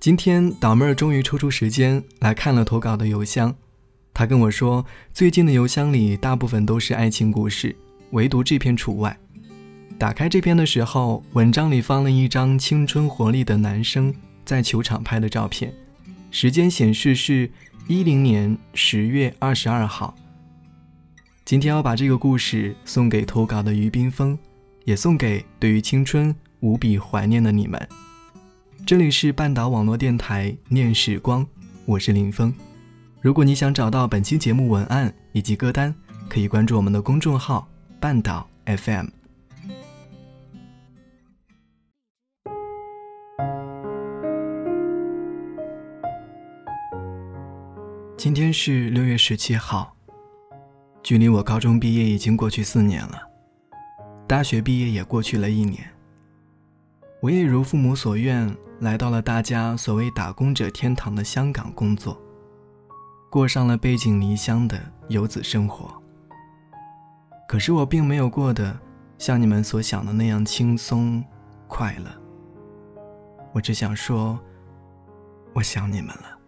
今天导妹儿终于抽出时间来看了投稿的邮箱，她跟我说，最近的邮箱里大部分都是爱情故事，唯独这篇除外。打开这篇的时候，文章里放了一张青春活力的男生在球场拍的照片，时间显示是一零年十月二十二号。今天要把这个故事送给投稿的于冰峰，也送给对于青春无比怀念的你们。这里是半岛网络电台念时光，我是林峰。如果你想找到本期节目文案以及歌单，可以关注我们的公众号半岛 FM。今天是六月十七号，距离我高中毕业已经过去四年了，大学毕业也过去了一年。我也如父母所愿。来到了大家所谓打工者天堂的香港工作，过上了背井离乡的游子生活。可是我并没有过得像你们所想的那样轻松快乐。我只想说，我想你们了。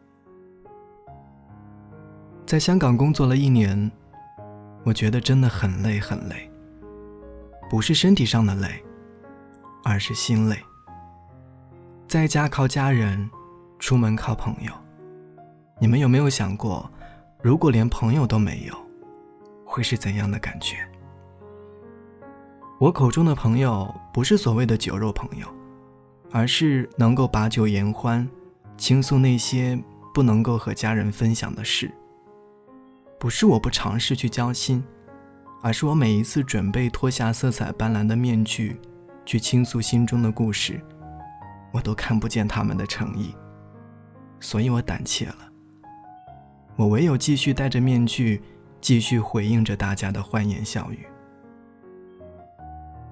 在香港工作了一年，我觉得真的很累很累，不是身体上的累，而是心累。在家靠家人，出门靠朋友。你们有没有想过，如果连朋友都没有，会是怎样的感觉？我口中的朋友，不是所谓的酒肉朋友，而是能够把酒言欢，倾诉那些不能够和家人分享的事。不是我不尝试去交心，而是我每一次准备脱下色彩斑斓的面具，去倾诉心中的故事。我都看不见他们的诚意，所以我胆怯了。我唯有继续戴着面具，继续回应着大家的欢言笑语。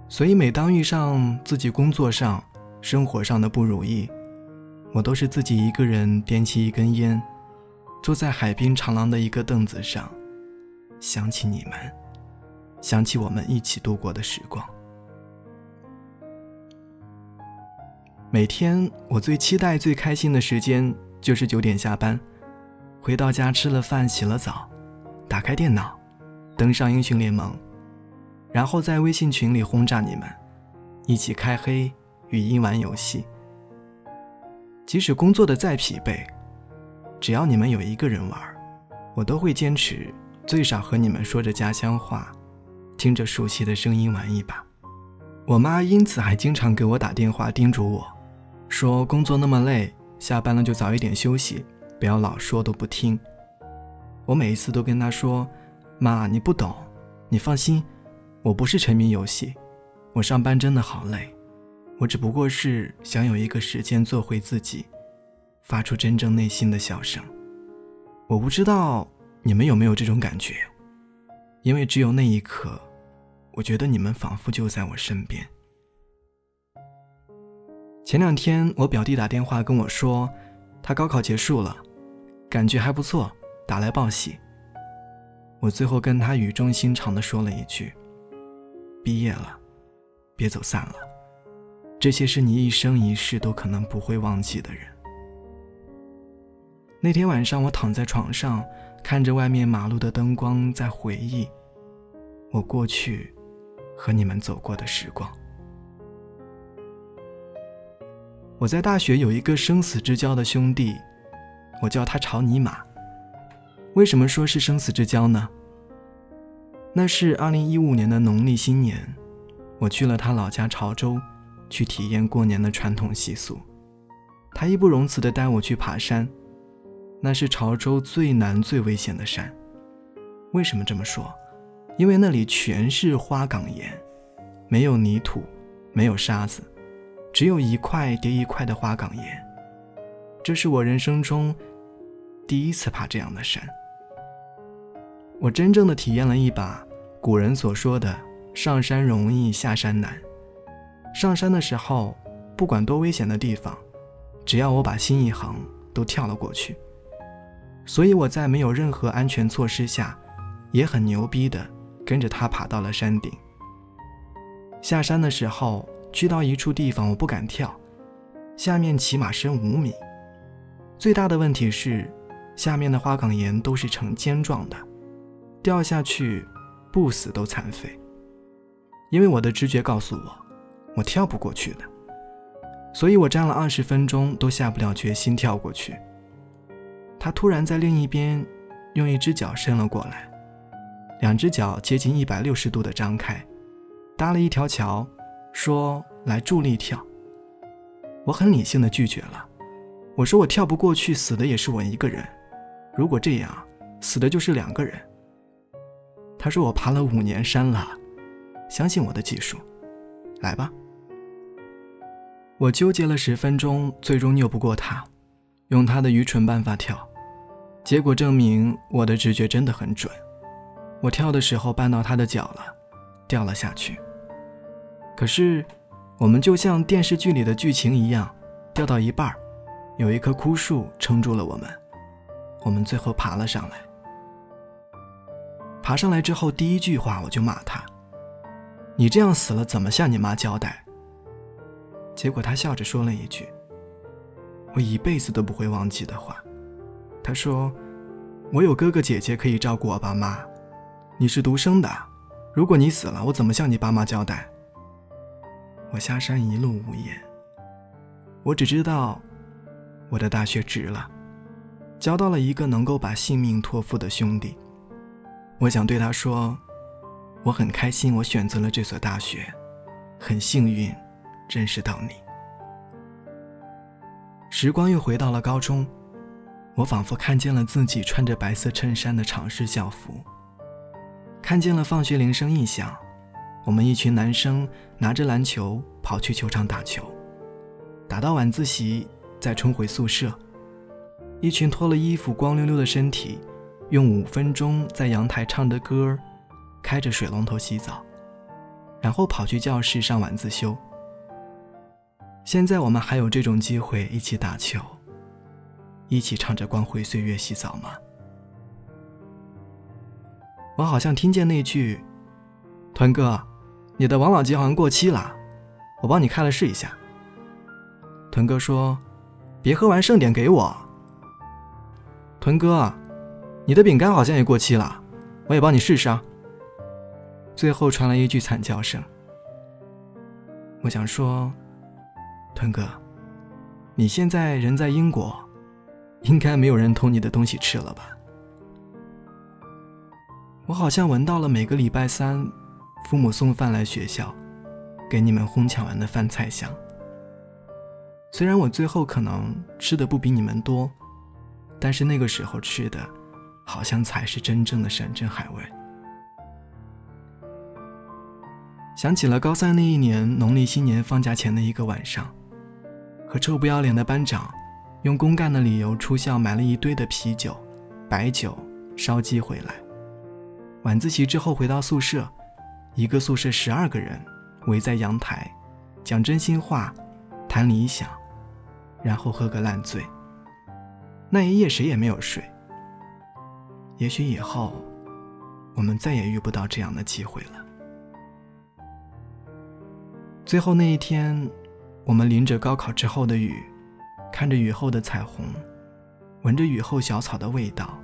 所以每当遇上自己工作上、生活上的不如意，我都是自己一个人点起一根烟，坐在海滨长廊的一个凳子上，想起你们，想起我们一起度过的时光。每天我最期待、最开心的时间就是九点下班，回到家吃了饭、洗了澡，打开电脑，登上英雄联盟，然后在微信群里轰炸你们，一起开黑、语音玩游戏。即使工作的再疲惫，只要你们有一个人玩，我都会坚持最少和你们说着家乡话，听着熟悉的声音玩一把。我妈因此还经常给我打电话叮嘱我。说工作那么累，下班了就早一点休息，不要老说都不听。我每一次都跟他说：“妈，你不懂，你放心，我不是沉迷游戏，我上班真的好累，我只不过是想有一个时间做回自己，发出真正内心的笑声。”我不知道你们有没有这种感觉，因为只有那一刻，我觉得你们仿佛就在我身边。前两天，我表弟打电话跟我说，他高考结束了，感觉还不错，打来报喜。我最后跟他语重心长的说了一句：“毕业了，别走散了，这些是你一生一世都可能不会忘记的人。”那天晚上，我躺在床上，看着外面马路的灯光，在回忆我过去和你们走过的时光。我在大学有一个生死之交的兄弟，我叫他朝尼玛。为什么说是生死之交呢？那是二零一五年的农历新年，我去了他老家潮州，去体验过年的传统习俗。他义不容辞地带我去爬山，那是潮州最难最危险的山。为什么这么说？因为那里全是花岗岩，没有泥土，没有沙子。只有一块叠一块的花岗岩。这是我人生中第一次爬这样的山。我真正的体验了一把古人所说的“上山容易下山难”。上山的时候，不管多危险的地方，只要我把心一横，都跳了过去。所以我在没有任何安全措施下，也很牛逼的跟着他爬到了山顶。下山的时候，去到一处地方，我不敢跳，下面起码深五米。最大的问题是，下面的花岗岩都是呈尖状的。掉下去，不死都残废。因为我的直觉告诉我，我跳不过去的，所以我站了二十分钟都下不了决心跳过去。他突然在另一边用一只脚伸了过来，两只脚接近一百六十度的张开，搭了一条桥，说来助力跳。我很理性的拒绝了，我说我跳不过去，死的也是我一个人。如果这样，死的就是两个人。他说：“我爬了五年山了，相信我的技术，来吧。”我纠结了十分钟，最终拗不过他，用他的愚蠢办法跳，结果证明我的直觉真的很准。我跳的时候绊到他的脚了，掉了下去。可是，我们就像电视剧里的剧情一样，掉到一半有一棵枯树撑住了我们，我们最后爬了上来。爬上来之后，第一句话我就骂他：“你这样死了，怎么向你妈交代？”结果他笑着说了一句：“我一辈子都不会忘记的话。”他说：“我有哥哥姐姐可以照顾我爸妈，你是独生的，如果你死了，我怎么向你爸妈交代？”我下山一路无言，我只知道我的大学值了，交到了一个能够把性命托付的兄弟。我想对他说：“我很开心，我选择了这所大学，很幸运认识到你。”时光又回到了高中，我仿佛看见了自己穿着白色衬衫的长式校服，看见了放学铃声一响，我们一群男生拿着篮球跑去球场打球，打到晚自习再冲回宿舍，一群脱了衣服光溜溜的身体。用五分钟在阳台唱着歌，开着水龙头洗澡，然后跑去教室上晚自修。现在我们还有这种机会一起打球，一起唱着光辉岁月洗澡吗？我好像听见那句：“团哥，你的王老吉好像过期了，我帮你开了试一下。”屯哥说：“别喝完剩点给我。”屯哥。你的饼干好像也过期了，我也帮你试试啊。最后传来一句惨叫声。我想说，屯哥，你现在人在英国，应该没有人偷你的东西吃了吧？我好像闻到了每个礼拜三，父母送饭来学校，给你们哄抢完的饭菜香。虽然我最后可能吃的不比你们多，但是那个时候吃的。好像才是真正的山珍海味。想起了高三那一年农历新年放假前的一个晚上，和臭不要脸的班长用公干的理由出校买了一堆的啤酒、白酒、烧鸡回来。晚自习之后回到宿舍，一个宿舍十二个人围在阳台，讲真心话，谈理想，然后喝个烂醉。那一夜谁也没有睡。也许以后，我们再也遇不到这样的机会了。最后那一天，我们淋着高考之后的雨，看着雨后的彩虹，闻着雨后小草的味道，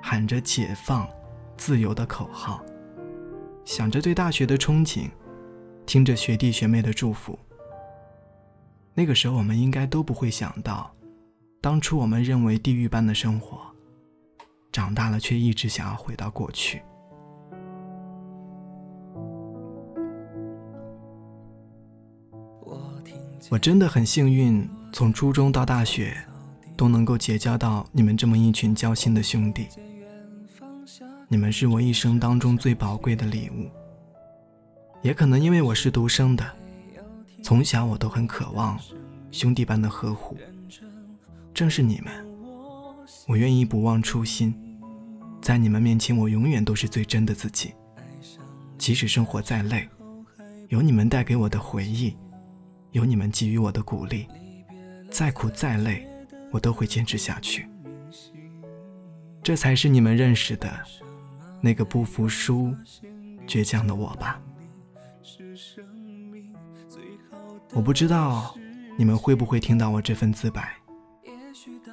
喊着“解放、自由”的口号，想着对大学的憧憬，听着学弟学妹的祝福。那个时候，我们应该都不会想到，当初我们认为地狱般的生活。长大了，却一直想要回到过去。我真的很幸运，从初中到大学，都能够结交到你们这么一群交心的兄弟。你们是我一生当中最宝贵的礼物。也可能因为我是独生的，从小我都很渴望兄弟般的呵护，正是你们，我愿意不忘初心，在你们面前我永远都是最真的自己。即使生活再累，有你们带给我的回忆，有你们给予我的鼓励，再苦再累，我都会坚持下去。这才是你们认识的那个不服输、倔强的我吧。我不知道你们会不会听到我这份自白，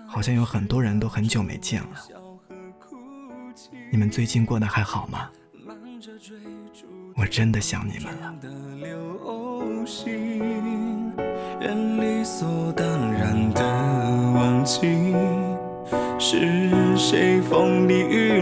好像有很多人都很久没见了。你们最近过得还好吗？我真的想你们了。人理所当然的忘记，是谁风里雨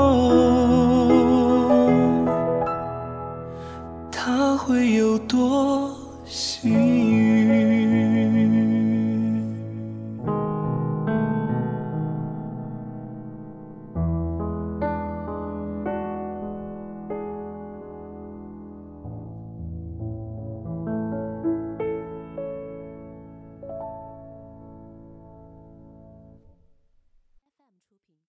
多幸运